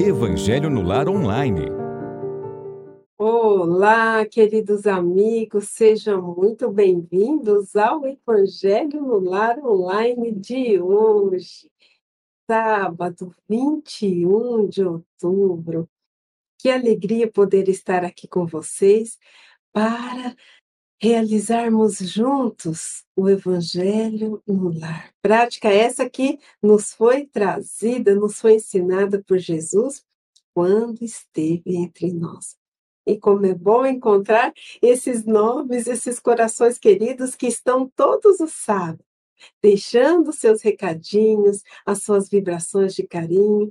Evangelho no Lar Online. Olá, queridos amigos, sejam muito bem-vindos ao Evangelho no Lar Online de hoje, sábado 21 de outubro. Que alegria poder estar aqui com vocês para realizarmos juntos o Evangelho no lar. Prática essa que nos foi trazida, nos foi ensinada por Jesus quando esteve entre nós. E como é bom encontrar esses nomes, esses corações queridos que estão todos os sábados, deixando seus recadinhos, as suas vibrações de carinho,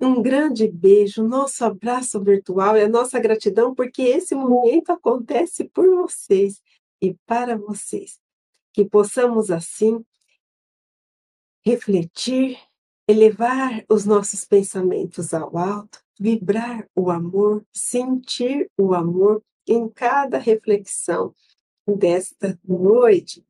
um grande beijo, nosso abraço virtual e a nossa gratidão, porque esse momento acontece por vocês e para vocês. Que possamos, assim, refletir, elevar os nossos pensamentos ao alto, vibrar o amor, sentir o amor em cada reflexão desta noite.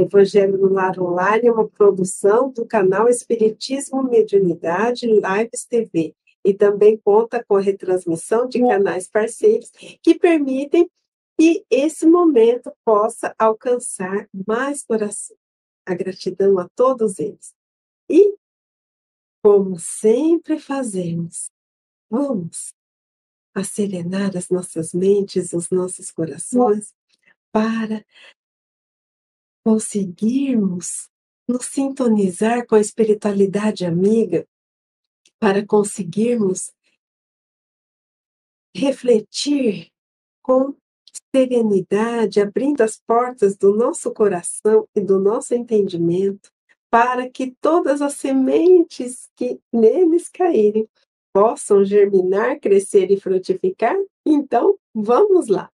Evangelho no Lar Online é uma produção do canal Espiritismo Mediunidade Lives TV e também conta com a retransmissão de canais parceiros que permitem que esse momento possa alcançar mais coração. A gratidão a todos eles. E, como sempre fazemos, vamos acerenar as nossas mentes, os nossos corações, para conseguirmos nos sintonizar com a espiritualidade amiga, para conseguirmos refletir com serenidade, abrindo as portas do nosso coração e do nosso entendimento, para que todas as sementes que neles caírem possam germinar, crescer e frutificar? Então, vamos lá!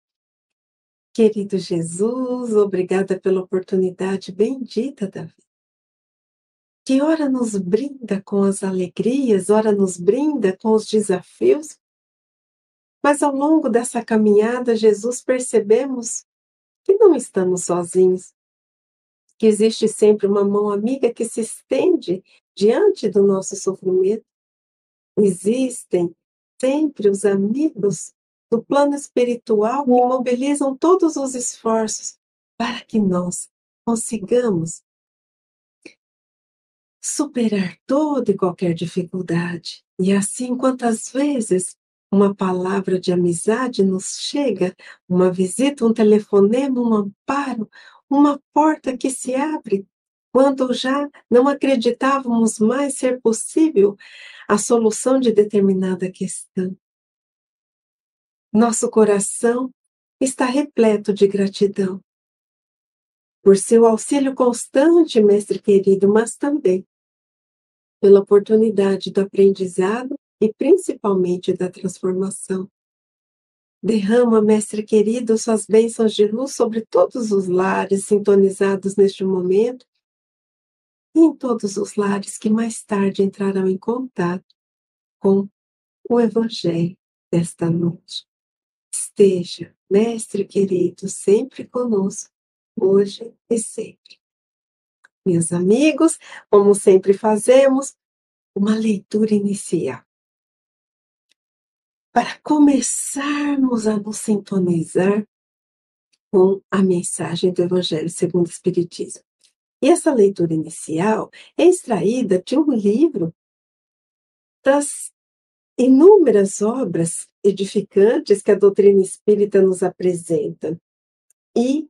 Querido Jesus, obrigada pela oportunidade bendita da vida. Que ora nos brinda com as alegrias, ora nos brinda com os desafios. Mas ao longo dessa caminhada, Jesus, percebemos que não estamos sozinhos, que existe sempre uma mão amiga que se estende diante do nosso sofrimento. Existem sempre os amigos do plano espiritual que mobilizam todos os esforços para que nós consigamos superar toda e qualquer dificuldade. E assim, quantas vezes uma palavra de amizade nos chega, uma visita, um telefonema, um amparo, uma porta que se abre, quando já não acreditávamos mais ser possível a solução de determinada questão. Nosso coração está repleto de gratidão por seu auxílio constante, mestre querido, mas também pela oportunidade do aprendizado e principalmente da transformação. Derrama, mestre querido, suas bênçãos de luz sobre todos os lares sintonizados neste momento e em todos os lares que mais tarde entrarão em contato com o Evangelho desta noite. Esteja, Mestre querido, sempre conosco, hoje e sempre. Meus amigos, como sempre fazemos, uma leitura inicial. Para começarmos a nos sintonizar com a mensagem do Evangelho segundo o Espiritismo. E essa leitura inicial é extraída de um livro das inúmeras obras edificantes que a doutrina espírita nos apresenta. E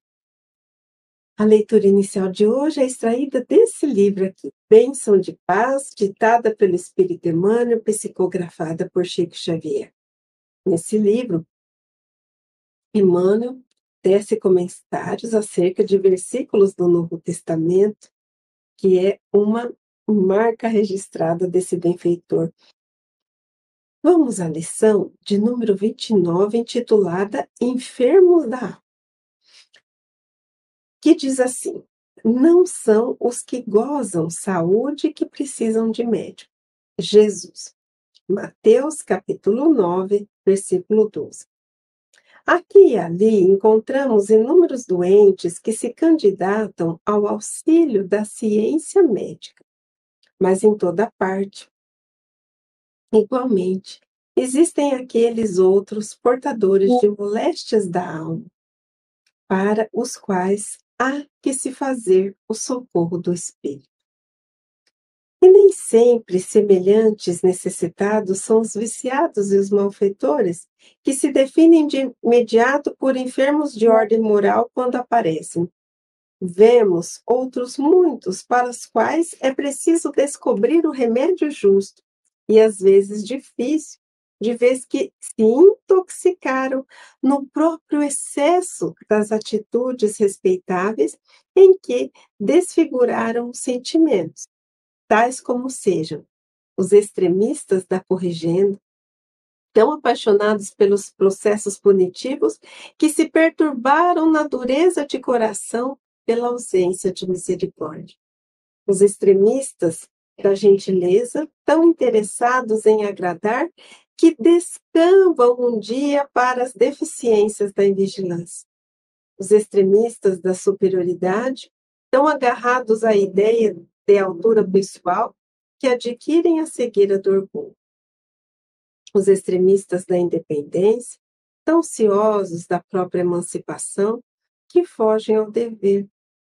a leitura inicial de hoje é extraída desse livro aqui, Bênção de Paz, ditada pelo Espírito Emmanuel, psicografada por Chico Xavier. Nesse livro, Emmanuel tece comentários acerca de versículos do Novo Testamento, que é uma marca registrada desse benfeitor Vamos à lição de número 29, intitulada Enfermos da que diz assim: Não são os que gozam saúde que precisam de médico. Jesus. Mateus capítulo 9, versículo 12. Aqui e ali encontramos inúmeros doentes que se candidatam ao auxílio da ciência médica, mas em toda parte Igualmente, existem aqueles outros portadores de moléstias da alma, para os quais há que se fazer o socorro do Espírito. E nem sempre semelhantes necessitados são os viciados e os malfeitores, que se definem de imediato por enfermos de ordem moral quando aparecem. Vemos outros muitos para os quais é preciso descobrir o remédio justo, e às vezes difícil, de vez que se intoxicaram no próprio excesso das atitudes respeitáveis em que desfiguraram os sentimentos tais como sejam os extremistas da corrigenda, tão apaixonados pelos processos punitivos que se perturbaram na dureza de coração pela ausência de misericórdia. Os extremistas da gentileza, tão interessados em agradar, que descambam um dia para as deficiências da invigilância. Os extremistas da superioridade, tão agarrados à ideia de altura pessoal que adquirem a cegueira do orgulho. Os extremistas da independência, tão ciosos da própria emancipação, que fogem ao dever,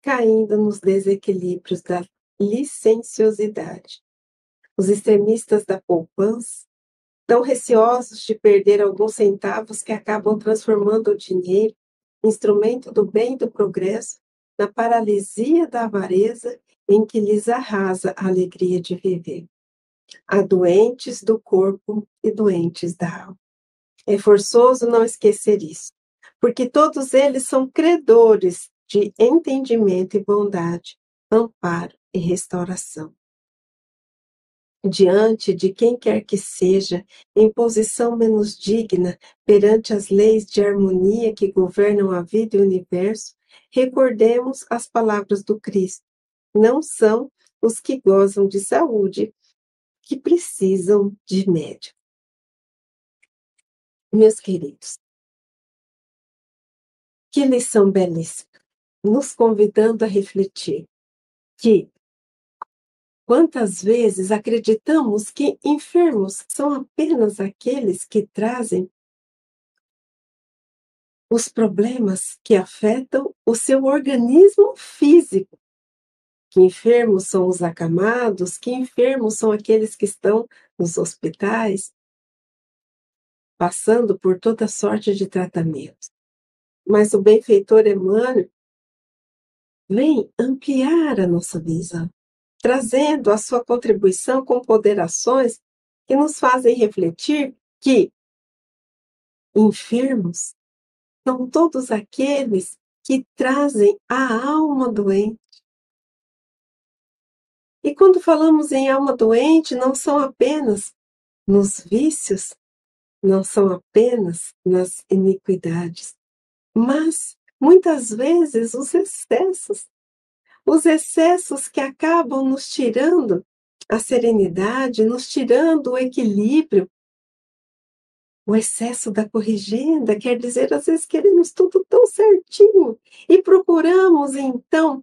caindo nos desequilíbrios da licenciosidade. Os extremistas da poupança, tão receosos de perder alguns centavos que acabam transformando o dinheiro, instrumento do bem e do progresso, na paralisia da avareza em que lhes arrasa a alegria de viver. Há doentes do corpo e doentes da alma. É forçoso não esquecer isso, porque todos eles são credores de entendimento e bondade, amparo e restauração. Diante de quem quer que seja, em posição menos digna perante as leis de harmonia que governam a vida e o universo, recordemos as palavras do Cristo não são os que gozam de saúde que precisam de médico. Meus queridos, que lição belíssima, nos convidando a refletir que quantas vezes acreditamos que enfermos são apenas aqueles que trazem os problemas que afetam o seu organismo físico que enfermos são os acamados, que enfermos são aqueles que estão nos hospitais, passando por toda sorte de tratamentos. Mas o benfeitor Emmanuel vem ampliar a nossa visão, trazendo a sua contribuição com ponderações que nos fazem refletir que enfermos são todos aqueles que trazem a alma doente e quando falamos em alma doente, não são apenas nos vícios, não são apenas nas iniquidades, mas muitas vezes os excessos. Os excessos que acabam nos tirando a serenidade, nos tirando o equilíbrio. O excesso da corrigenda quer dizer, às vezes, queremos tudo tão certinho e procuramos, então,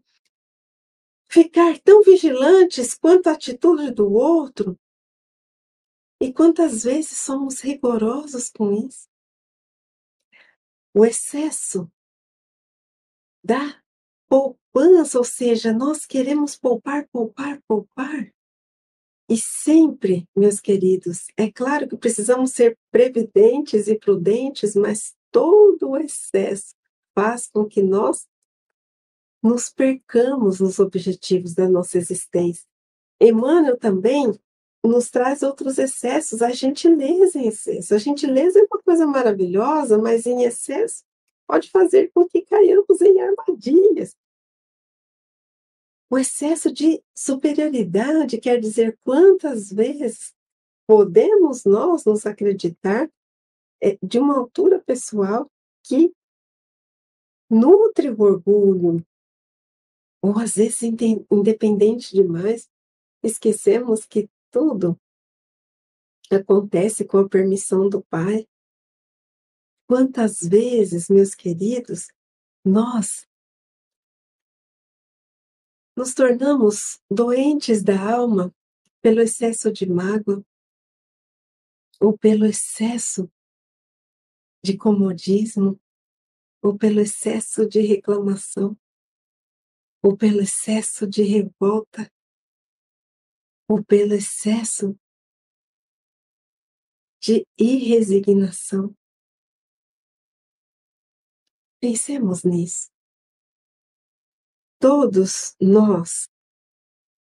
ficar tão vigilantes quanto a atitude do outro? E quantas vezes somos rigorosos com isso? O excesso da poupança, ou seja, nós queremos poupar, poupar, poupar. E sempre, meus queridos, é claro que precisamos ser previdentes e prudentes, mas todo o excesso faz com que nós nos percamos nos objetivos da nossa existência. Emmanuel também nos traz outros excessos, a gentileza em excesso. A gentileza é uma coisa maravilhosa, mas em excesso pode fazer com que caiamos em armadilhas. O excesso de superioridade quer dizer quantas vezes podemos nós nos acreditar é, de uma altura pessoal que nutre o orgulho, ou às vezes, independente demais, esquecemos que tudo acontece com a permissão do Pai. Quantas vezes, meus queridos, nós nos tornamos doentes da alma pelo excesso de mágoa, ou pelo excesso de comodismo, ou pelo excesso de reclamação, ou pelo excesso de revolta, ou pelo excesso de irresignação. Pensemos nisso. Todos nós,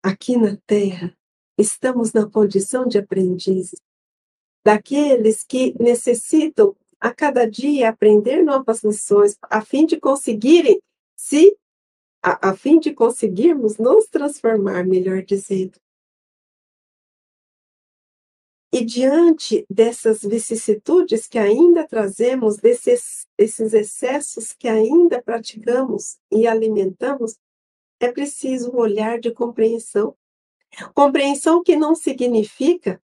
aqui na Terra, estamos na condição de aprendizes, daqueles que necessitam a cada dia aprender novas lições, a fim de conseguirem se a, a fim de conseguirmos nos transformar, melhor dizendo. E diante dessas vicissitudes que ainda trazemos, desses, excessos que ainda praticamos e alimentamos, é preciso um olhar de compreensão. Compreensão que não significa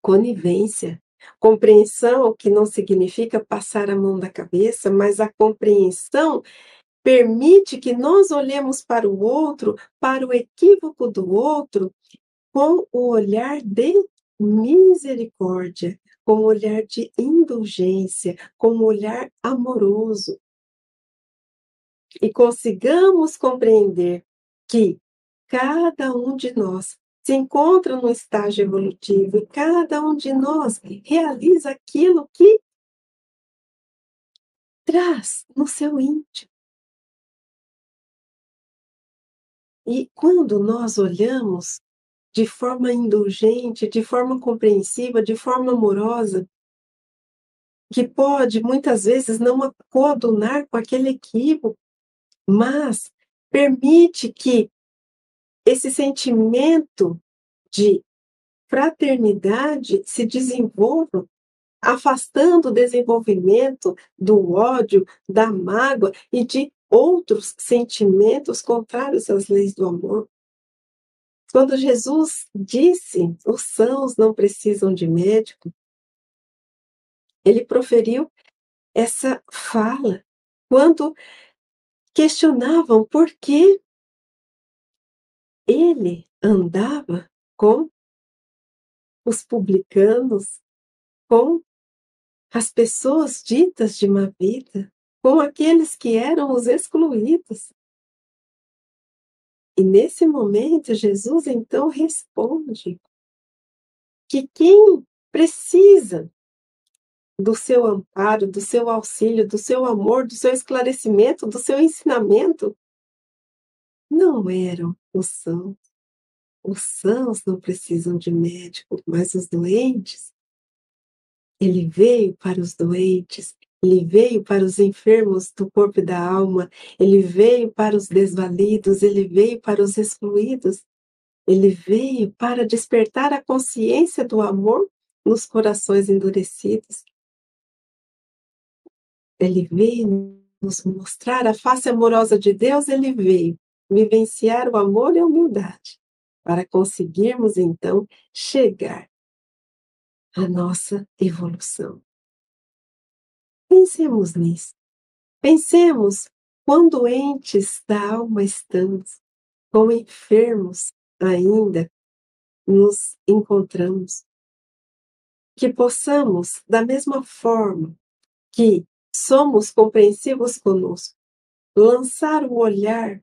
conivência. Compreensão que não significa passar a mão da cabeça, mas a compreensão permite que nós olhemos para o outro, para o equívoco do outro, com o olhar de misericórdia, com um olhar de indulgência, com um olhar amoroso. E consigamos compreender que cada um de nós se encontra no estágio evolutivo e cada um de nós realiza aquilo que traz no seu íntimo. E quando nós olhamos de forma indulgente, de forma compreensiva, de forma amorosa, que pode muitas vezes não coadunar com aquele equívoco, mas permite que esse sentimento de fraternidade se desenvolva, afastando o desenvolvimento do ódio, da mágoa e de outros sentimentos contrários às leis do amor. Quando Jesus disse, os sãos não precisam de médico, ele proferiu essa fala quando questionavam por que ele andava com os publicanos, com as pessoas ditas de má vida, com aqueles que eram os excluídos. E nesse momento, Jesus então responde que quem precisa do seu amparo, do seu auxílio, do seu amor, do seu esclarecimento, do seu ensinamento, não eram os sãos. Os sãos não precisam de médico, mas os doentes. Ele veio para os doentes, ele veio para os enfermos do corpo e da alma, ele veio para os desvalidos, ele veio para os excluídos, ele veio para despertar a consciência do amor nos corações endurecidos. Ele veio nos mostrar a face amorosa de Deus, ele veio vivenciar o amor e a humildade, para conseguirmos então chegar à nossa evolução. Pensemos nisso. Pensemos quão doentes da alma estamos, quão enfermos ainda nos encontramos. Que possamos, da mesma forma que somos compreensivos conosco, lançar o olhar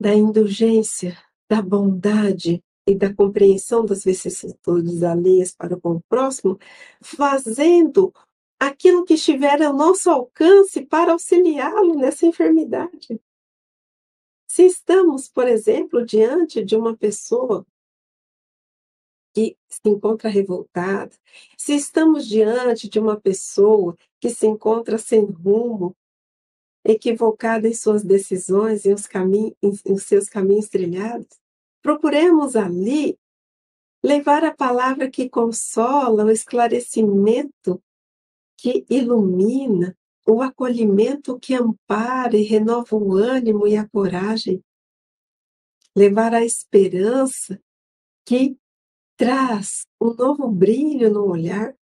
da indulgência, da bondade e da compreensão das vicissitudes alheias para com o próximo, fazendo aquilo que estiver ao nosso alcance para auxiliá-lo nessa enfermidade. Se estamos, por exemplo, diante de uma pessoa que se encontra revoltada, se estamos diante de uma pessoa que se encontra sem rumo, equivocada em suas decisões e os, caminhos, em seus caminhos trilhados, procuremos ali levar a palavra que consola, o esclarecimento que ilumina, o acolhimento que ampara e renova o ânimo e a coragem, levar a esperança que traz um novo brilho no olhar.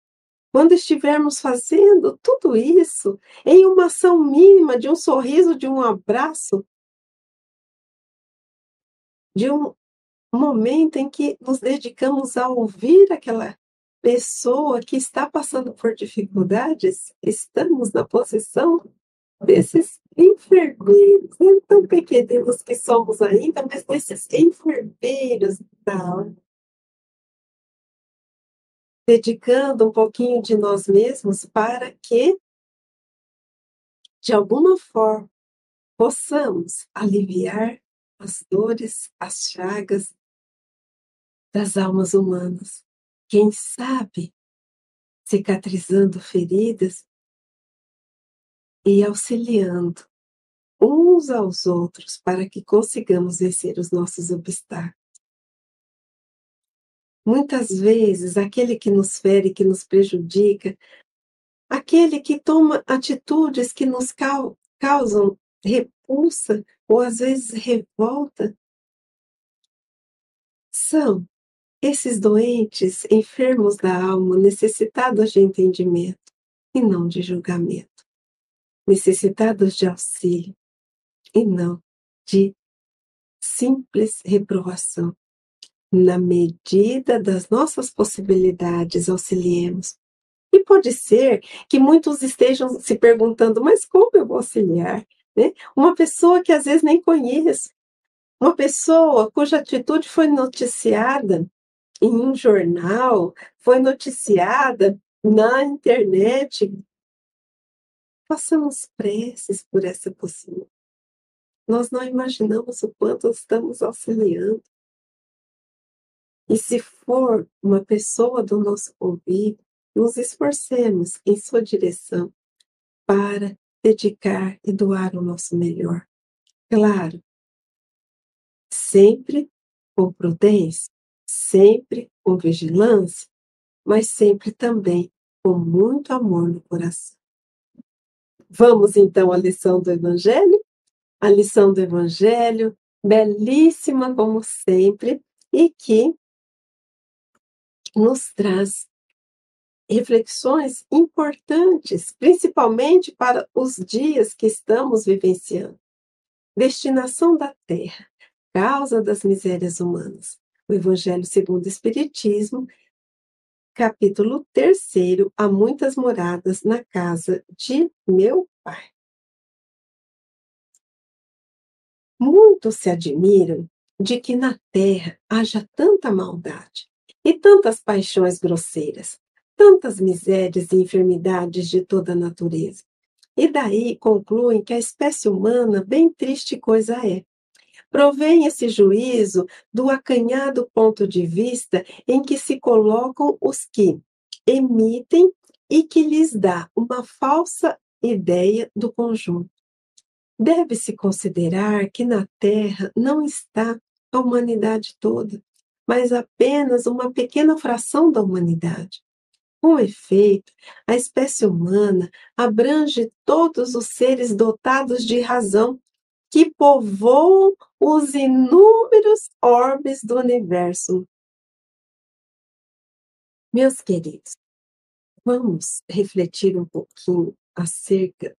Quando estivermos fazendo tudo isso em uma ação mínima de um sorriso, de um abraço, de um, momento em que nos dedicamos a ouvir aquela pessoa que está passando por dificuldades, estamos na posição desses enfermeiros, nem tão pequeninos que somos ainda, mas desses enfermeiros da. Dedicando um pouquinho de nós mesmos para que, de alguma forma, possamos aliviar as dores, as chagas das almas humanas. Quem sabe cicatrizando feridas e auxiliando uns aos outros para que consigamos vencer os nossos obstáculos. Muitas vezes, aquele que nos fere, que nos prejudica, aquele que toma atitudes que nos causam repulsa ou às vezes revolta, são esses doentes, enfermos da alma, necessitados de entendimento e não de julgamento necessitados de auxílio e não de simples reprovação. Na medida das nossas possibilidades, auxiliemos. E pode ser que muitos estejam se perguntando, mas como eu vou auxiliar? Né? Uma pessoa que às vezes nem conheço, uma pessoa cuja atitude foi noticiada em um jornal, foi noticiada na internet, Façamos preces por essa pessoa. Nós não imaginamos o quanto estamos auxiliando. E se for uma pessoa do nosso convívio, nos esforcemos em sua direção para dedicar e doar o nosso melhor. Claro, sempre com prudência, sempre com vigilância, mas sempre também com muito amor no coração. Vamos então à lição do Evangelho? A lição do Evangelho, belíssima como sempre, e que nos traz reflexões importantes, principalmente para os dias que estamos vivenciando. Destinação da terra, causa das misérias humanas. O Evangelho segundo o Espiritismo capítulo 3, há muitas moradas na casa de meu pai. Muitos se admiram de que na terra haja tanta maldade e tantas paixões grosseiras, tantas misérias e enfermidades de toda a natureza. E daí concluem que a espécie humana bem triste coisa é, Provém esse juízo do acanhado ponto de vista em que se colocam os que emitem e que lhes dá uma falsa ideia do conjunto. Deve-se considerar que na Terra não está a humanidade toda, mas apenas uma pequena fração da humanidade. Com efeito, a espécie humana abrange todos os seres dotados de razão que povoam os inúmeros orbes do universo. Meus queridos, vamos refletir um pouquinho acerca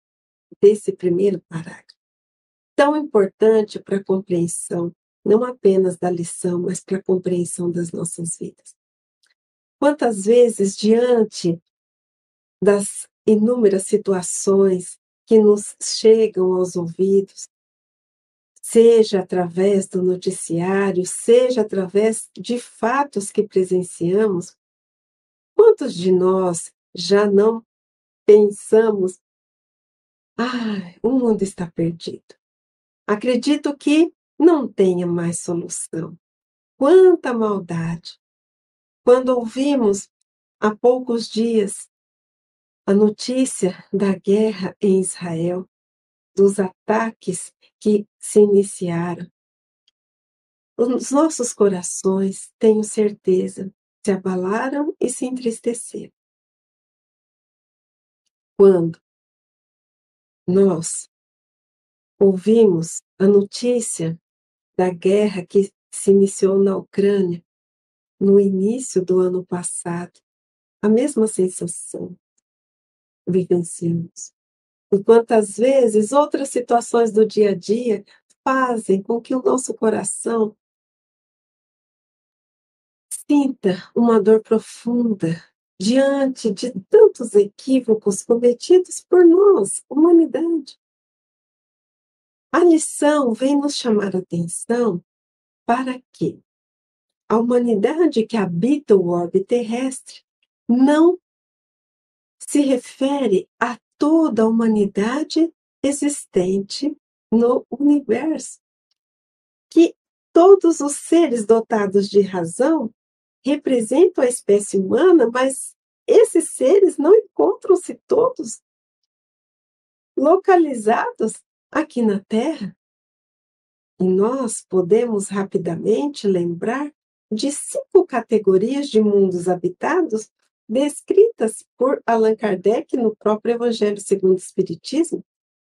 desse primeiro parágrafo, tão importante para a compreensão, não apenas da lição, mas para a compreensão das nossas vidas. Quantas vezes, diante das inúmeras situações que nos chegam aos ouvidos, seja através do noticiário, seja através de fatos que presenciamos, quantos de nós já não pensamos, ah, o mundo está perdido. Acredito que não tenha mais solução. Quanta maldade! Quando ouvimos há poucos dias a notícia da guerra em Israel, dos ataques que se iniciaram. Os nossos corações, tenho certeza, se abalaram e se entristeceram. Quando nós ouvimos a notícia da guerra que se iniciou na Ucrânia no início do ano passado, a mesma sensação vivenciamos. E quantas vezes outras situações do dia a dia fazem com que o nosso coração sinta uma dor profunda diante de tantos equívocos cometidos por nós, humanidade. A lição vem nos chamar a atenção para que a humanidade que habita o orbe terrestre não se refere a toda a humanidade existente no universo. Que todos os seres dotados de razão representam a espécie humana, mas esses seres não encontram-se todos localizados aqui na Terra. E nós podemos rapidamente lembrar de cinco categorias de mundos habitados descritas por Allan Kardec no próprio Evangelho segundo o Espiritismo,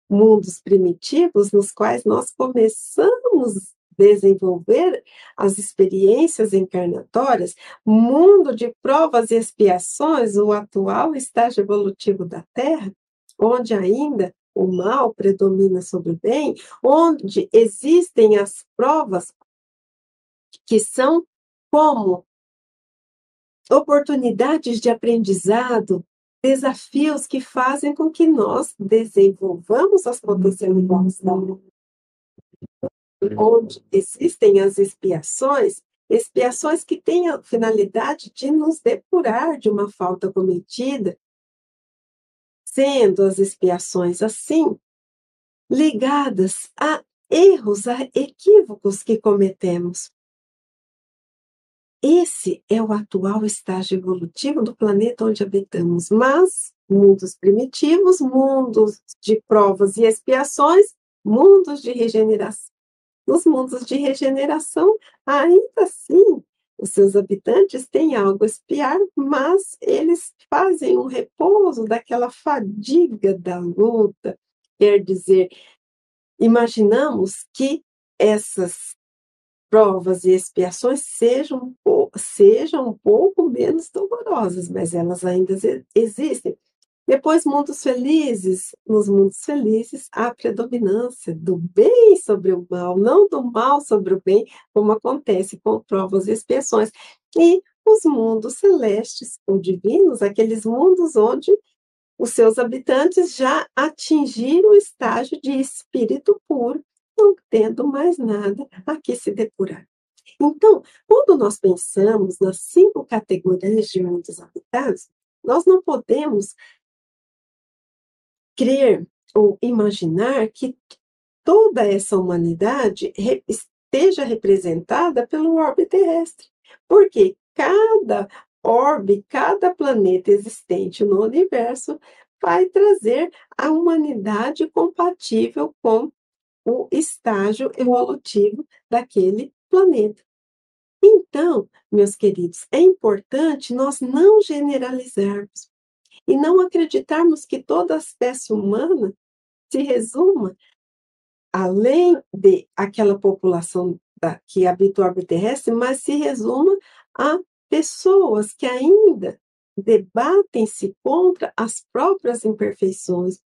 mundos primitivos nos quais nós começamos a desenvolver as experiências encarnatórias, mundo de provas e expiações, o atual estágio evolutivo da Terra, onde ainda o mal predomina sobre o bem, onde existem as provas que são como oportunidades de aprendizado, desafios que fazem com que nós desenvolvamos as potencialidades da onde existem as expiações, expiações que têm a finalidade de nos depurar de uma falta cometida, sendo as expiações assim ligadas a erros, a equívocos que cometemos. Esse é o atual estágio evolutivo do planeta onde habitamos, mas mundos primitivos, mundos de provas e expiações, mundos de regeneração. Nos mundos de regeneração, ainda assim, os seus habitantes têm algo a espiar, mas eles fazem um repouso daquela fadiga da luta. Quer dizer, imaginamos que essas provas e expiações sejam, sejam um pouco menos dolorosas, mas elas ainda existem. Depois, mundos felizes. Nos mundos felizes, há predominância do bem sobre o mal, não do mal sobre o bem, como acontece com provas e expiações. E os mundos celestes ou divinos, aqueles mundos onde os seus habitantes já atingiram o estágio de espírito puro, não tendo mais nada a que se depurar. Então, quando nós pensamos nas cinco categorias de mundos habitados, nós não podemos crer ou imaginar que toda essa humanidade esteja representada pelo orbe terrestre, porque cada orbe, cada planeta existente no universo vai trazer a humanidade compatível com o estágio evolutivo daquele planeta. Então, meus queridos, é importante nós não generalizarmos e não acreditarmos que toda a espécie humana se resuma além de aquela população da, que habita o orbe terrestre, mas se resuma a pessoas que ainda debatem-se contra as próprias imperfeições,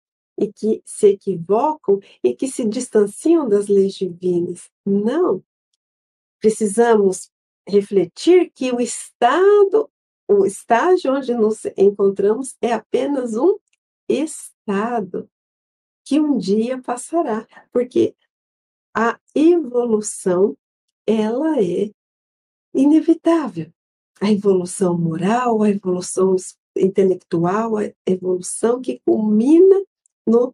e que se equivocam e que se distanciam das leis divinas. Não. Precisamos refletir que o estado, o estágio onde nos encontramos é apenas um estado que um dia passará, porque a evolução ela é inevitável. A evolução moral, a evolução intelectual, a evolução que culmina no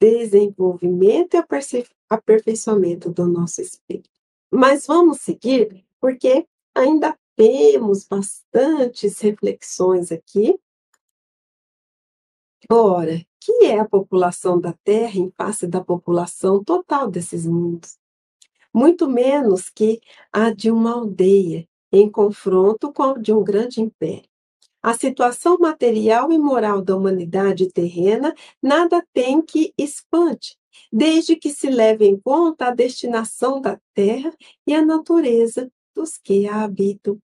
desenvolvimento e aperfeiçoamento do nosso espírito. Mas vamos seguir, porque ainda temos bastantes reflexões aqui. Ora, que é a população da Terra em face da população total desses mundos? Muito menos que a de uma aldeia, em confronto com a de um grande império. A situação material e moral da humanidade terrena nada tem que espante, desde que se leve em conta a destinação da terra e a natureza dos que a habitam.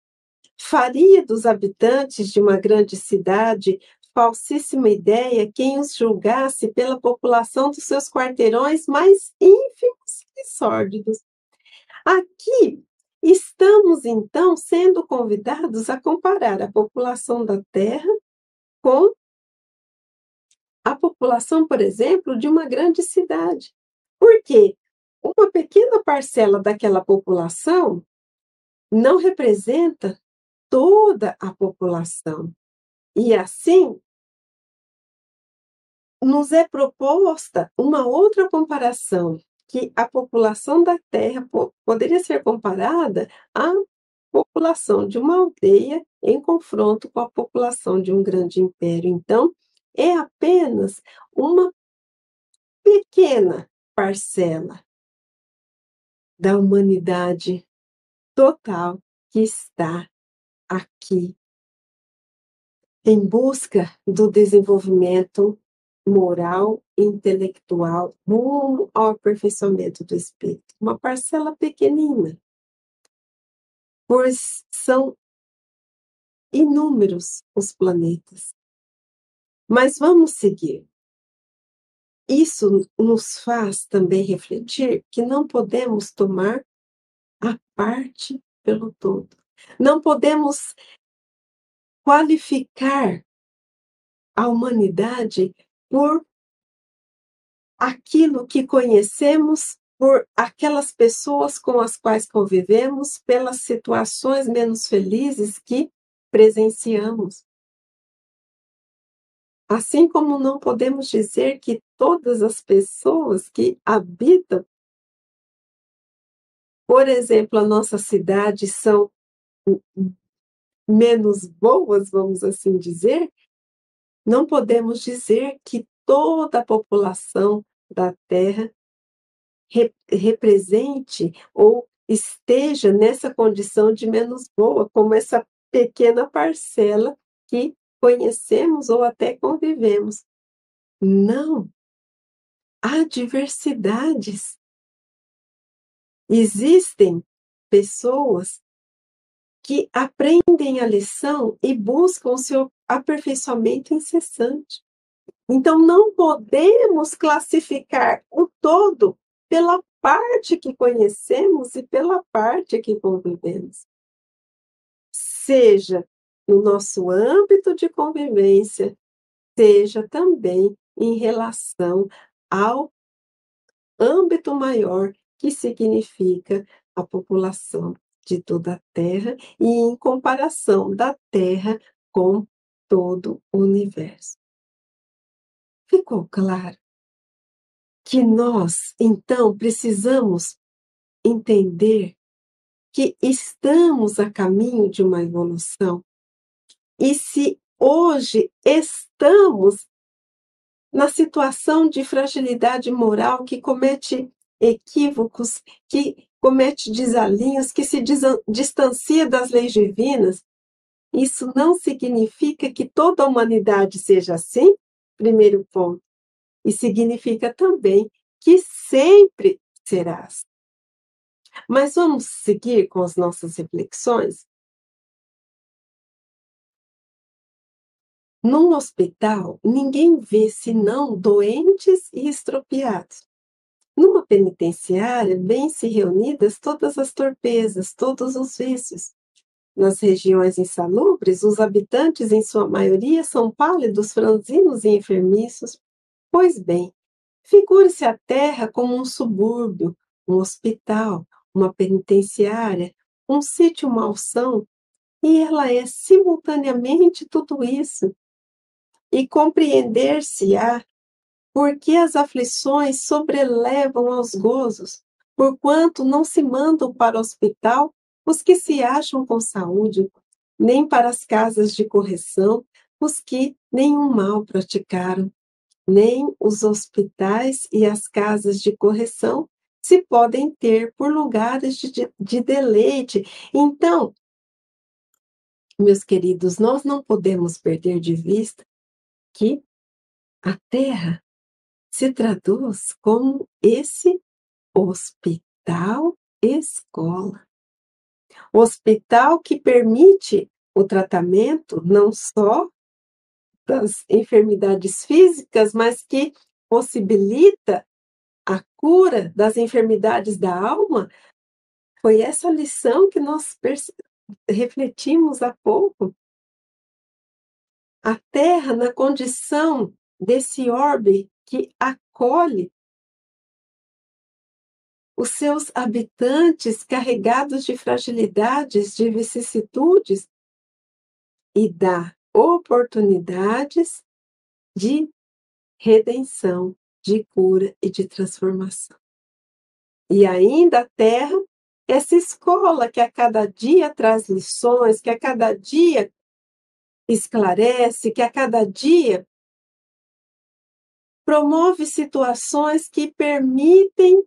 Faria dos habitantes de uma grande cidade falsíssima ideia quem os julgasse pela população dos seus quarteirões mais ínfimos e sórdidos. Aqui estamos então sendo convidados a comparar a população da Terra com a população, por exemplo, de uma grande cidade. Por quê? Uma pequena parcela daquela população não representa toda a população. E assim, nos é proposta uma outra comparação, que a população da Terra poderia ser comparada à população de uma aldeia em confronto com a população de um grande império. Então, é apenas uma pequena parcela da humanidade total que está aqui em busca do desenvolvimento moral intelectual rumo ao aperfeiçoamento do espírito. Uma parcela pequenina, pois são inúmeros os planetas. Mas vamos seguir. Isso nos faz também refletir que não podemos tomar a parte pelo todo. Não podemos qualificar a humanidade por aquilo que conhecemos, por aquelas pessoas com as quais convivemos, pelas situações menos felizes que presenciamos. Assim como não podemos dizer que todas as pessoas que habitam, por exemplo, a nossa cidade são menos boas, vamos assim dizer, não podemos dizer que toda a população da Terra re represente ou esteja nessa condição de menos boa, como essa pequena parcela que conhecemos ou até convivemos. Não. Há diversidades. Existem pessoas que aprendem a lição e buscam o seu aperfeiçoamento incessante. Então, não podemos classificar o todo pela parte que conhecemos e pela parte que convivemos. Seja no nosso âmbito de convivência, seja também em relação ao âmbito maior que significa a população de toda a Terra e em comparação da Terra com todo o universo. Ficou claro que nós, então, precisamos entender que estamos a caminho de uma evolução. E se hoje estamos na situação de fragilidade moral que comete equívocos, que comete desalinhos, que se distancia das leis divinas, isso não significa que toda a humanidade seja assim, primeiro ponto. E significa também que sempre serás. Mas vamos seguir com as nossas reflexões? Num hospital, ninguém vê senão doentes e estropiados. Numa penitenciária, bem-se reunidas todas as torpezas, todos os vícios. Nas regiões insalubres, os habitantes, em sua maioria, são pálidos, franzinos e enfermiços. Pois bem, figure-se a terra como um subúrbio, um hospital, uma penitenciária, um sítio malsão, e ela é simultaneamente tudo isso. E compreender-se-á porque as aflições sobrelevam aos gozos, porquanto não se mandam para o hospital os que se acham com saúde, nem para as casas de correção os que nenhum mal praticaram, nem os hospitais e as casas de correção se podem ter por lugares de, de, de deleite. Então, meus queridos, nós não podemos perder de vista que a terra se traduz como esse hospital escola. Hospital que permite o tratamento não só das enfermidades físicas, mas que possibilita a cura das enfermidades da alma Foi essa lição que nós refletimos há pouco. A Terra, na condição desse orbe que acolhe os seus habitantes carregados de fragilidades, de vicissitudes e dá oportunidades de redenção, de cura e de transformação. E ainda a terra, essa escola que a cada dia traz lições, que a cada dia esclarece, que a cada dia promove situações que permitem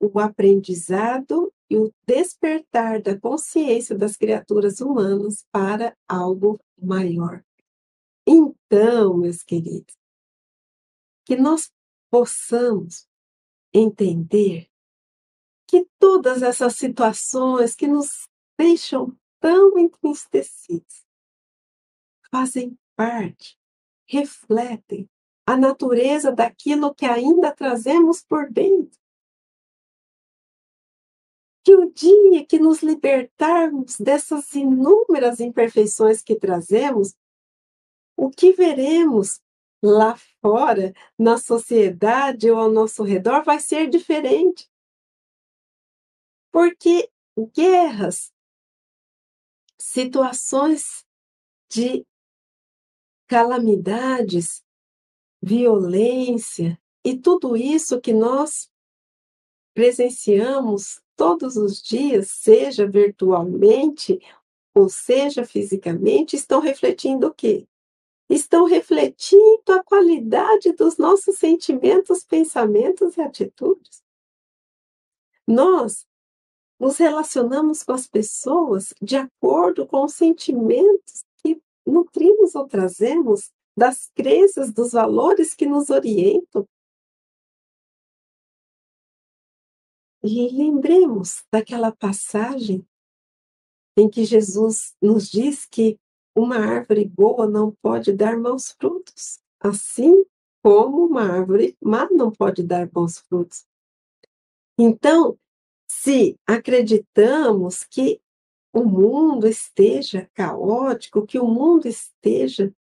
o aprendizado e o despertar da consciência das criaturas humanas para algo maior. Então, meus queridos, que nós possamos entender que todas essas situações que nos deixam tão entristecidos fazem parte, refletem a natureza daquilo que ainda trazemos por dentro que o dia que nos libertarmos dessas inúmeras imperfeições que trazemos, o que veremos lá fora, na sociedade ou ao nosso redor, vai ser diferente. Porque guerras, situações de calamidades, violência e tudo isso que nós presenciamos todos os dias, seja virtualmente ou seja fisicamente, estão refletindo o quê? Estão refletindo a qualidade dos nossos sentimentos, pensamentos e atitudes. Nós nos relacionamos com as pessoas de acordo com os sentimentos que nutrimos ou trazemos das crenças, dos valores que nos orientam. E lembremos daquela passagem em que Jesus nos diz que uma árvore boa não pode dar maus frutos, assim como uma árvore má não pode dar bons frutos. Então, se acreditamos que o mundo esteja caótico, que o mundo esteja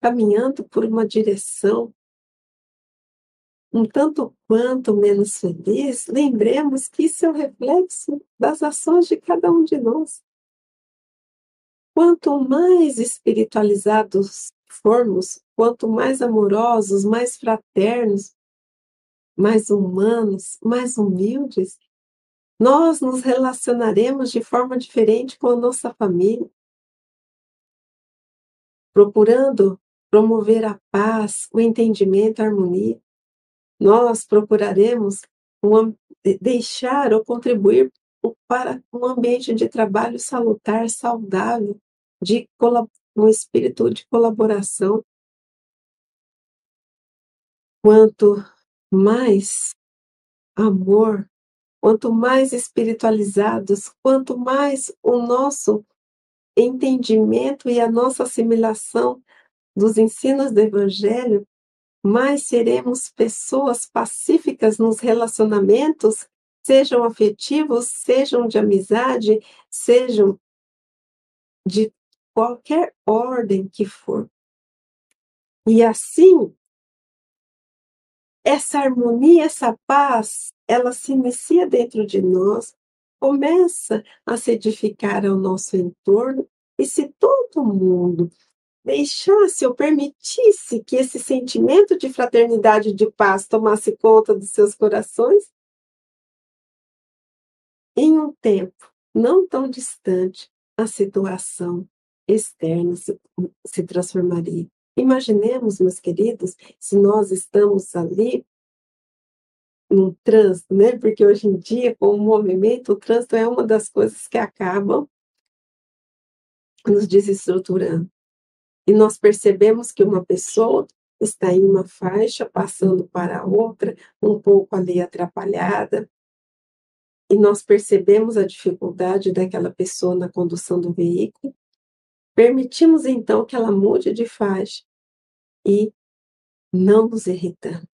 caminhando por uma direção um tanto quanto menos feliz, lembremos que isso é o um reflexo das ações de cada um de nós. Quanto mais espiritualizados formos, quanto mais amorosos, mais fraternos, mais humanos, mais humildes, nós nos relacionaremos de forma diferente com a nossa família, procurando promover a paz, o entendimento, a harmonia nós procuraremos um, deixar ou contribuir para um ambiente de trabalho salutar, saudável, de um espírito de colaboração. Quanto mais amor, quanto mais espiritualizados, quanto mais o nosso entendimento e a nossa assimilação dos ensinos do Evangelho mais seremos pessoas pacíficas nos relacionamentos, sejam afetivos, sejam de amizade, sejam de qualquer ordem que for. E assim, essa harmonia, essa paz, ela se inicia dentro de nós, começa a se edificar ao nosso entorno, e se todo mundo deixasse ou permitisse que esse sentimento de fraternidade e de paz tomasse conta dos seus corações, em um tempo não tão distante, a situação externa se, se transformaria. Imaginemos, meus queridos, se nós estamos ali num trânsito, né? Porque hoje em dia, com o movimento, o trânsito é uma das coisas que acabam nos desestruturando e nós percebemos que uma pessoa está em uma faixa, passando para outra, um pouco ali atrapalhada, e nós percebemos a dificuldade daquela pessoa na condução do veículo, permitimos então que ela mude de faixa e não nos irritamos.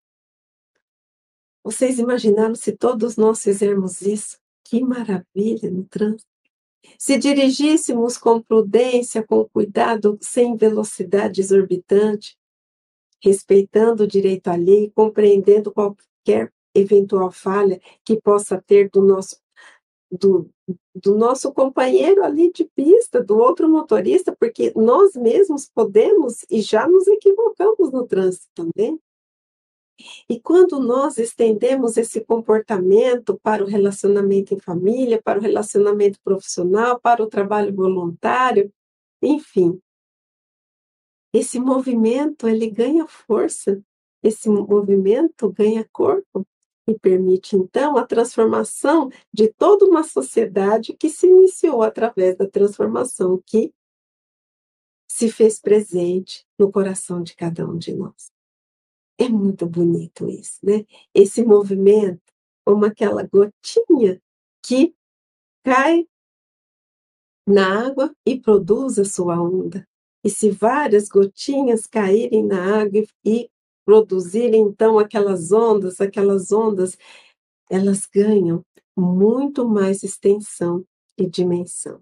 Vocês imaginaram se todos nós fizermos isso? Que maravilha no trânsito! Se dirigíssemos com prudência, com cuidado, sem velocidade exorbitante, respeitando o direito à lei, compreendendo qualquer eventual falha que possa ter do nosso do, do nosso companheiro ali de pista, do outro motorista, porque nós mesmos podemos e já nos equivocamos no trânsito também. E quando nós estendemos esse comportamento para o relacionamento em família, para o relacionamento profissional, para o trabalho voluntário, enfim, esse movimento ele ganha força, esse movimento ganha corpo e permite então a transformação de toda uma sociedade que se iniciou através da transformação que se fez presente no coração de cada um de nós. É muito bonito isso, né? Esse movimento, como aquela gotinha que cai na água e produz a sua onda. E se várias gotinhas caírem na água e produzirem então aquelas ondas, aquelas ondas, elas ganham muito mais extensão e dimensão.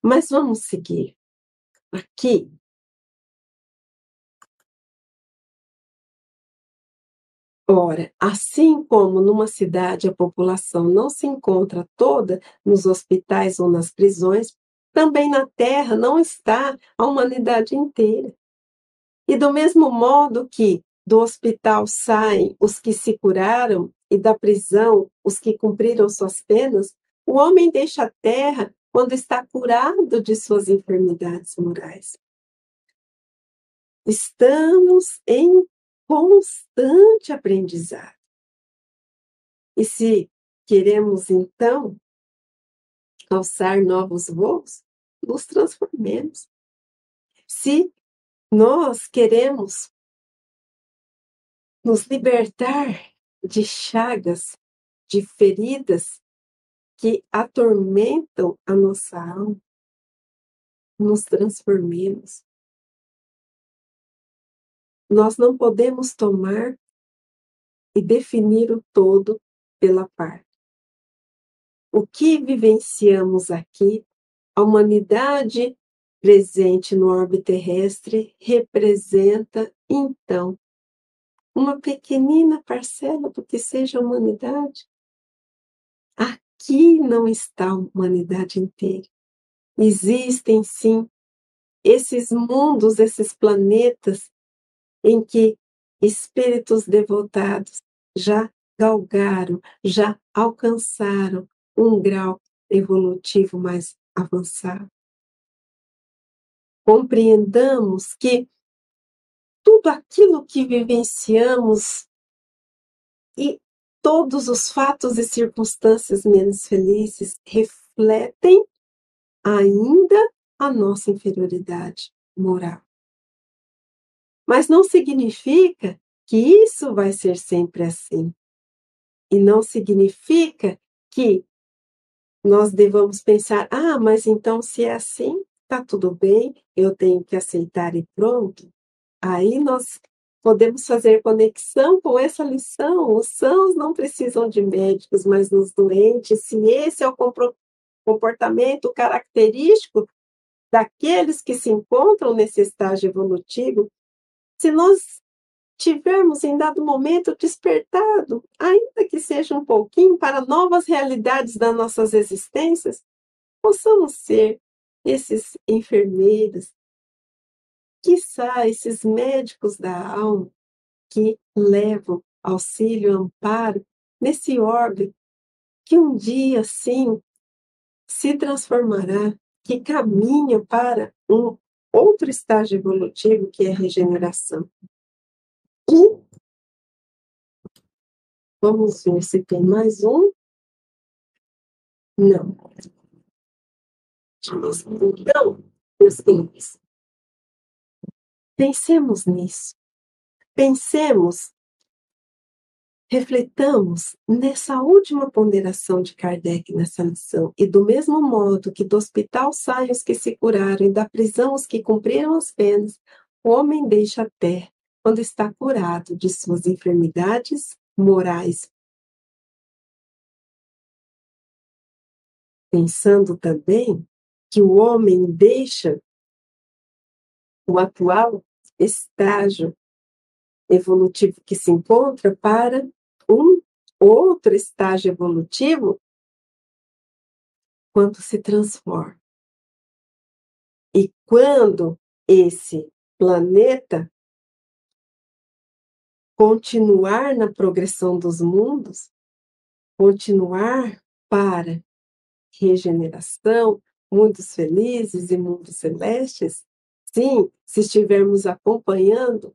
Mas vamos seguir. Aqui Ora, assim como numa cidade a população não se encontra toda nos hospitais ou nas prisões, também na Terra não está a humanidade inteira. E do mesmo modo que do hospital saem os que se curaram e da prisão os que cumpriram suas penas, o homem deixa a terra quando está curado de suas enfermidades morais. Estamos em constante aprendizado. E se queremos, então, alçar novos voos, nos transformemos. Se nós queremos nos libertar de chagas, de feridas que atormentam a nossa alma, nos transformemos nós não podemos tomar e definir o todo pela parte. O que vivenciamos aqui, a humanidade presente no orbe terrestre representa, então, uma pequenina parcela do que seja a humanidade. Aqui não está a humanidade inteira. Existem, sim, esses mundos, esses planetas em que espíritos devotados já galgaram, já alcançaram um grau evolutivo mais avançado. Compreendamos que tudo aquilo que vivenciamos e todos os fatos e circunstâncias menos felizes refletem ainda a nossa inferioridade moral. Mas não significa que isso vai ser sempre assim. E não significa que nós devamos pensar: ah, mas então se é assim, tá tudo bem, eu tenho que aceitar e pronto. Aí nós podemos fazer conexão com essa lição. Os sãos não precisam de médicos, mas nos doentes, se esse é o comportamento característico daqueles que se encontram nesse estágio evolutivo, se nós tivermos em dado momento despertado, ainda que seja um pouquinho, para novas realidades das nossas existências, possamos ser esses enfermeiros, quiçá esses médicos da alma que levam auxílio, amparo nesse órgão que um dia, sim, se transformará, que caminha para um outro estágio evolutivo que é a regeneração. E vamos ver se tem mais um. Não. Então, meus queridos, pensemos nisso. Pensemos refletamos nessa última ponderação de Kardec nessa lição, e do mesmo modo que do hospital saem os que se curaram e da prisão os que cumpriram as penas, o homem deixa a terra quando está curado de suas enfermidades morais. Pensando também que o homem deixa o atual estágio evolutivo que se encontra para um outro estágio evolutivo quando se transforma. E quando esse planeta continuar na progressão dos mundos, continuar para regeneração, mundos felizes e mundos celestes, sim, se estivermos acompanhando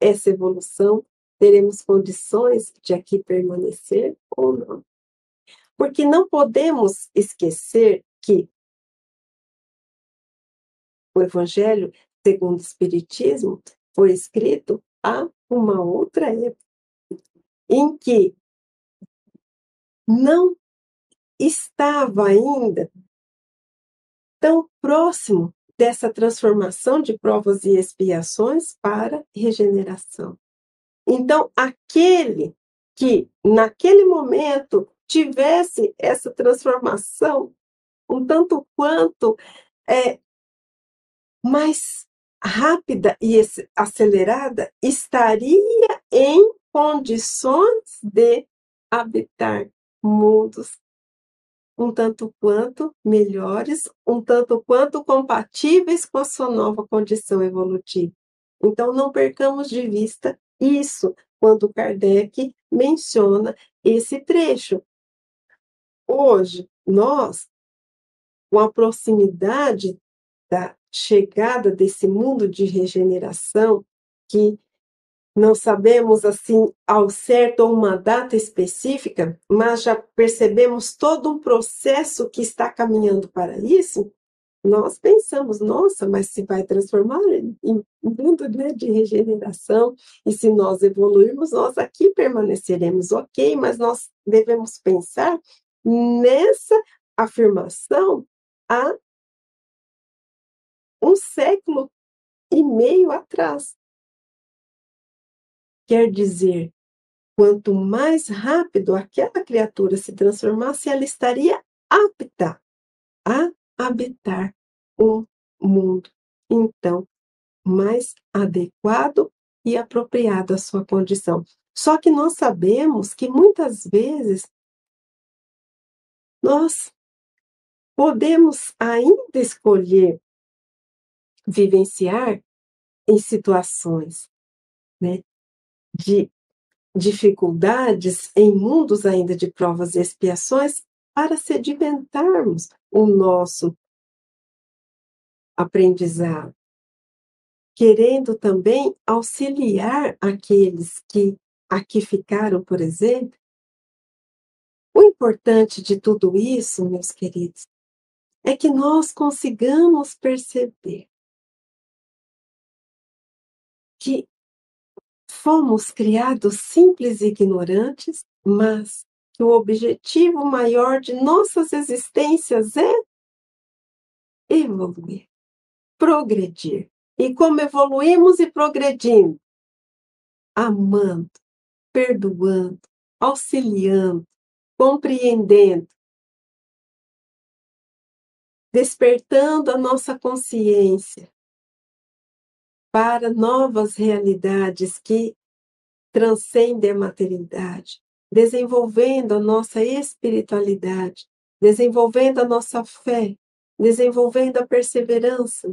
essa evolução, teremos condições de aqui permanecer ou não. Porque não podemos esquecer que o Evangelho, segundo o Espiritismo, foi escrito há uma outra época, em que não estava ainda tão próximo dessa transformação de provas e expiações para regeneração. Então, aquele que naquele momento tivesse essa transformação um tanto quanto é, mais rápida e acelerada, estaria em condições de habitar mundos um tanto quanto melhores, um tanto quanto compatíveis com a sua nova condição evolutiva. Então, não percamos de vista isso quando Kardec menciona esse trecho. Hoje, nós, com a proximidade da chegada desse mundo de regeneração, que não sabemos assim ao certo uma data específica, mas já percebemos todo um processo que está caminhando para isso. Nós pensamos, nossa, mas se vai transformar em mundo né, de regeneração, e se nós evoluirmos, nós aqui permaneceremos, ok, mas nós devemos pensar nessa afirmação há um século e meio atrás. Quer dizer, quanto mais rápido aquela criatura se transformasse, ela estaria apta a habitar um mundo, então, mais adequado e apropriado à sua condição. Só que nós sabemos que muitas vezes nós podemos ainda escolher vivenciar em situações né, de dificuldades, em mundos ainda de provas e expiações, para sedimentarmos o nosso aprendizado, querendo também auxiliar aqueles que aqui ficaram, por exemplo. O importante de tudo isso, meus queridos, é que nós consigamos perceber que fomos criados simples e ignorantes, mas que o objetivo maior de nossas existências é evoluir, progredir. E como evoluímos e progredindo? Amando, perdoando, auxiliando, compreendendo, despertando a nossa consciência, para novas realidades que transcendem a materialidade, desenvolvendo a nossa espiritualidade, desenvolvendo a nossa fé, desenvolvendo a perseverança,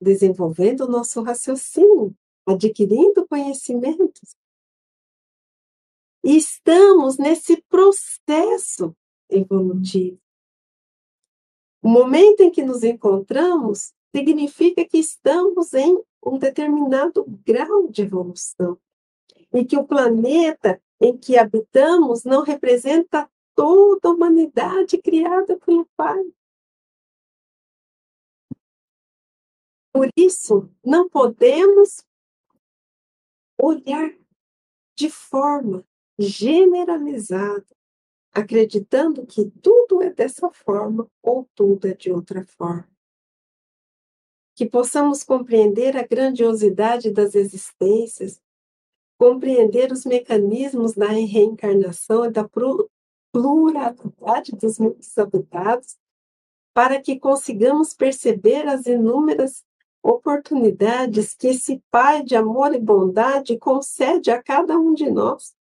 desenvolvendo o nosso raciocínio, adquirindo conhecimentos. E estamos nesse processo evolutivo. O momento em que nos encontramos significa que estamos em um determinado grau de evolução. E que o planeta em que habitamos não representa toda a humanidade criada pelo Pai. Por isso, não podemos olhar de forma generalizada, acreditando que tudo é dessa forma ou tudo é de outra forma que possamos compreender a grandiosidade das existências, compreender os mecanismos da reencarnação e da pluralidade dos mundos habitados para que consigamos perceber as inúmeras oportunidades que esse Pai de amor e bondade concede a cada um de nós.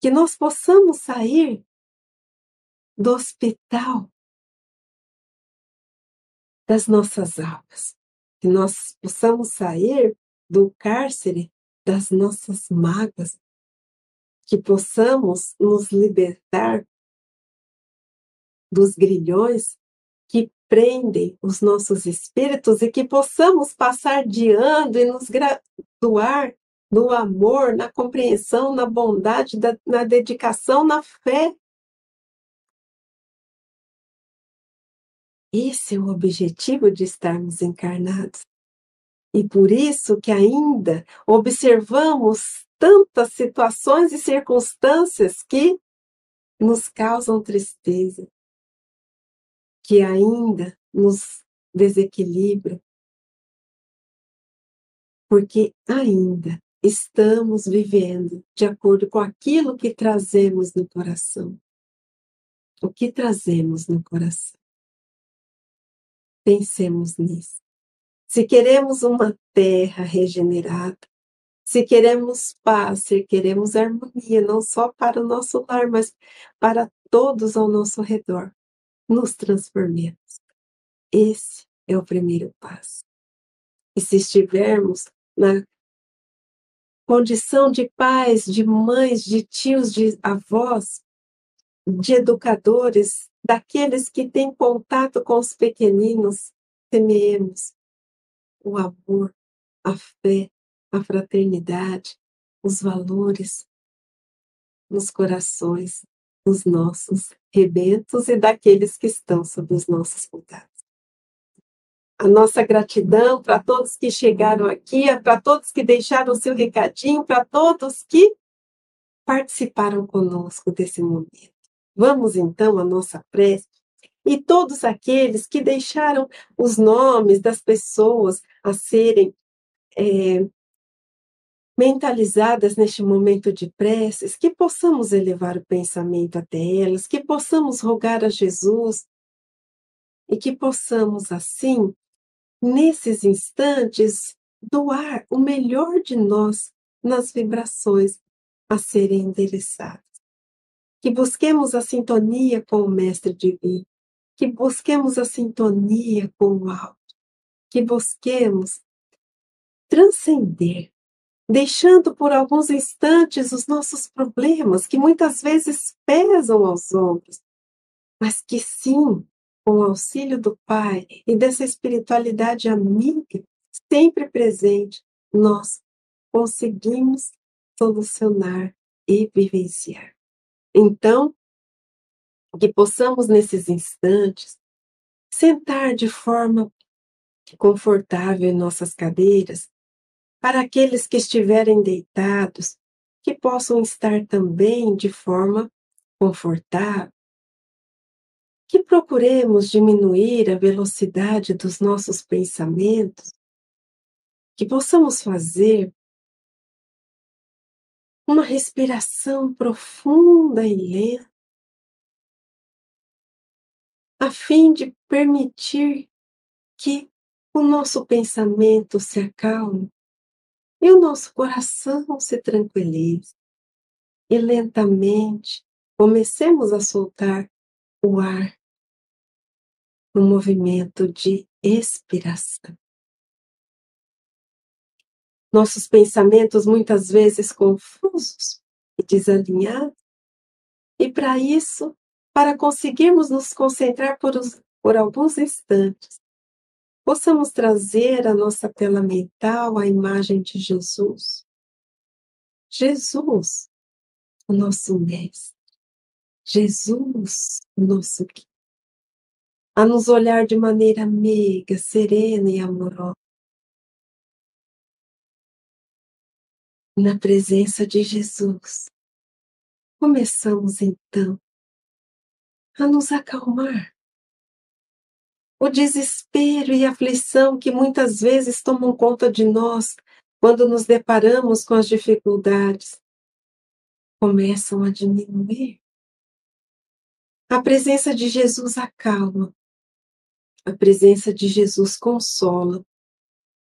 Que nós possamos sair do hospital das nossas almas, que nós possamos sair do cárcere das nossas mágoas, que possamos nos libertar dos grilhões que prendem os nossos espíritos e que possamos passar de ano e nos graduar no amor, na compreensão, na bondade, na dedicação, na fé. Esse é o objetivo de estarmos encarnados. E por isso que ainda observamos tantas situações e circunstâncias que nos causam tristeza, que ainda nos desequilibram, porque ainda estamos vivendo de acordo com aquilo que trazemos no coração. O que trazemos no coração? Pensemos nisso. Se queremos uma terra regenerada, se queremos paz, se queremos harmonia, não só para o nosso lar, mas para todos ao nosso redor, nos transformemos. Esse é o primeiro passo. E se estivermos na condição de pais, de mães, de tios, de avós, de educadores, daqueles que têm contato com os pequeninos, semeemos o amor, a fé, a fraternidade, os valores nos corações dos nossos rebentos e daqueles que estão sob os nossos cuidados. A nossa gratidão para todos que chegaram aqui, para todos que deixaram o seu recadinho, para todos que participaram conosco desse momento. Vamos então à nossa prece e todos aqueles que deixaram os nomes das pessoas a serem é, mentalizadas neste momento de preces, que possamos elevar o pensamento até elas, que possamos rogar a Jesus e que possamos, assim, nesses instantes, doar o melhor de nós nas vibrações a serem endereçadas. Que busquemos a sintonia com o Mestre Divino, que busquemos a sintonia com o alto, que busquemos transcender, deixando por alguns instantes os nossos problemas, que muitas vezes pesam aos ombros, mas que sim, com o auxílio do Pai e dessa espiritualidade amiga, sempre presente, nós conseguimos solucionar e vivenciar. Então, que possamos nesses instantes sentar de forma confortável em nossas cadeiras, para aqueles que estiverem deitados, que possam estar também de forma confortável, que procuremos diminuir a velocidade dos nossos pensamentos, que possamos fazer uma respiração profunda e lenta, a fim de permitir que o nosso pensamento se acalme e o nosso coração se tranquilize. E lentamente comecemos a soltar o ar no movimento de expiração nossos pensamentos muitas vezes confusos e desalinhados. E para isso, para conseguirmos nos concentrar por, os, por alguns instantes, possamos trazer à nossa tela mental a imagem de Jesus. Jesus, o nosso Mestre. Jesus, o nosso Guia. A nos olhar de maneira meiga, serena e amorosa na presença de Jesus. Começamos então a nos acalmar. O desespero e aflição que muitas vezes tomam conta de nós quando nos deparamos com as dificuldades começam a diminuir. A presença de Jesus acalma. A presença de Jesus consola.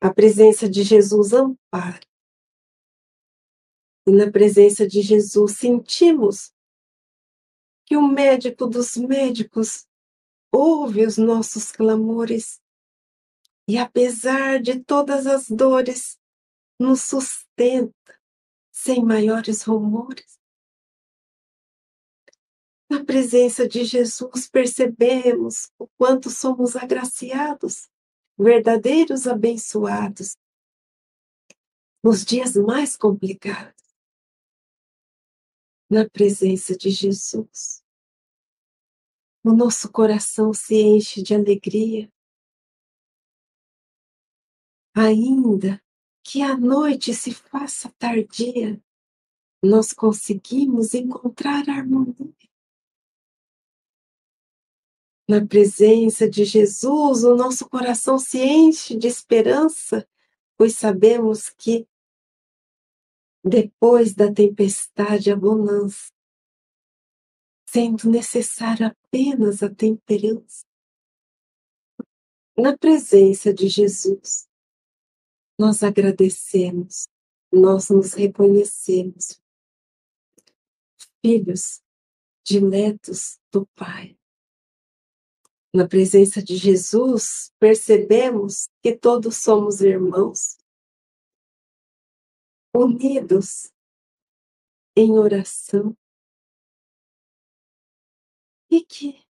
A presença de Jesus ampara. E na presença de Jesus sentimos que o médico dos médicos ouve os nossos clamores e, apesar de todas as dores, nos sustenta sem maiores rumores. Na presença de Jesus, percebemos o quanto somos agraciados, verdadeiros abençoados, nos dias mais complicados. Na presença de Jesus, o nosso coração se enche de alegria. Ainda que a noite se faça tardia, nós conseguimos encontrar harmonia. Na presença de Jesus, o nosso coração se enche de esperança, pois sabemos que depois da tempestade a bonança, sendo necessária apenas a temperança. Na presença de Jesus, nós agradecemos, nós nos reconhecemos, filhos diletos do Pai na presença de Jesus, percebemos que todos somos irmãos, unidos em oração e que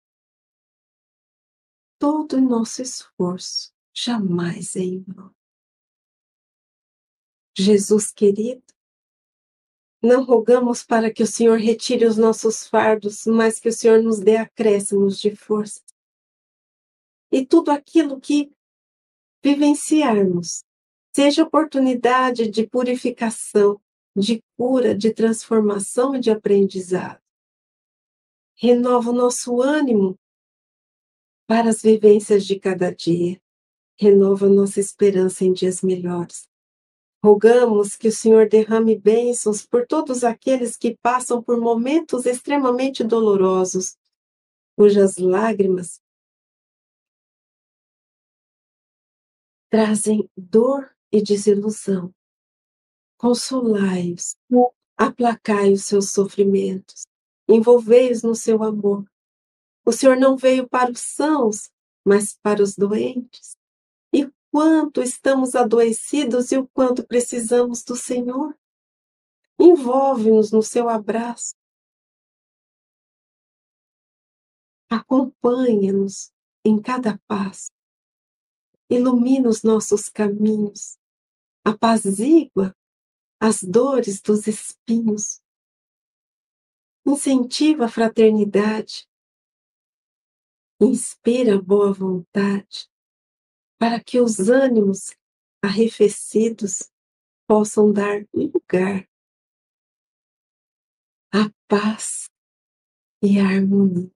todo nosso esforço jamais é em vão. Jesus querido, não rogamos para que o Senhor retire os nossos fardos, mas que o Senhor nos dê acréscimos de força e tudo aquilo que vivenciarmos, seja oportunidade de purificação, de cura, de transformação e de aprendizado. Renova o nosso ânimo para as vivências de cada dia. Renova nossa esperança em dias melhores. Rogamos que o Senhor derrame bênçãos por todos aqueles que passam por momentos extremamente dolorosos, cujas lágrimas trazem dor e desilusão. Consolai-os, aplacai os seus sofrimentos, envolvei-os no seu amor. O Senhor não veio para os sãos, mas para os doentes. E quanto estamos adoecidos e o quanto precisamos do Senhor. Envolve-nos no seu abraço. Acompanha-nos em cada passo ilumina os nossos caminhos, apazigua as dores dos espinhos, incentiva a fraternidade, inspira boa vontade, para que os ânimos arrefecidos possam dar lugar à paz e à harmonia.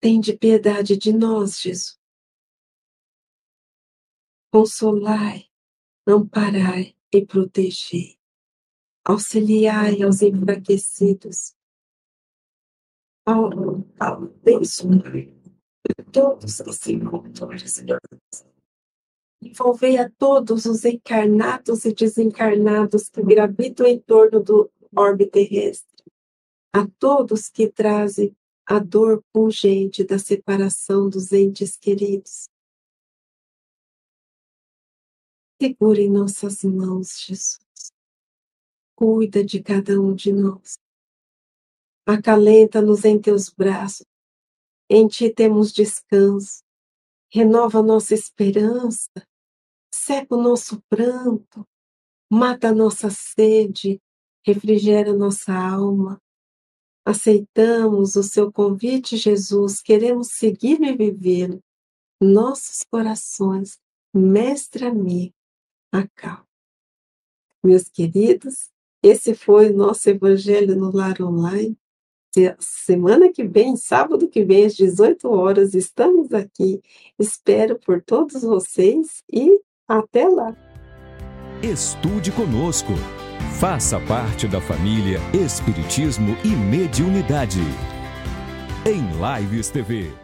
Tende piedade de nós, Jesus consolai, amparai e protegei, auxiliai aos enfraquecidos, ao, ao abençoai todos que se encontram Envolvei a todos os encarnados e desencarnados que gravitam em torno do orbe terrestre, a todos que trazem a dor pungente da separação dos entes queridos, Segura em nossas mãos, Jesus. Cuida de cada um de nós. Acalenta-nos em teus braços. Em ti temos descanso. Renova nossa esperança. Seca o nosso pranto. Mata a nossa sede. Refrigera nossa alma. Aceitamos o seu convite, Jesus. Queremos segui-lo e vivê-lo. Nossos corações, mestre amigo acalma. Meus queridos, esse foi o nosso Evangelho no Lar Online. Semana que vem, sábado que vem, às 18 horas, estamos aqui. Espero por todos vocês e até lá. Estude conosco. Faça parte da família Espiritismo e Mediunidade. em Lives TV.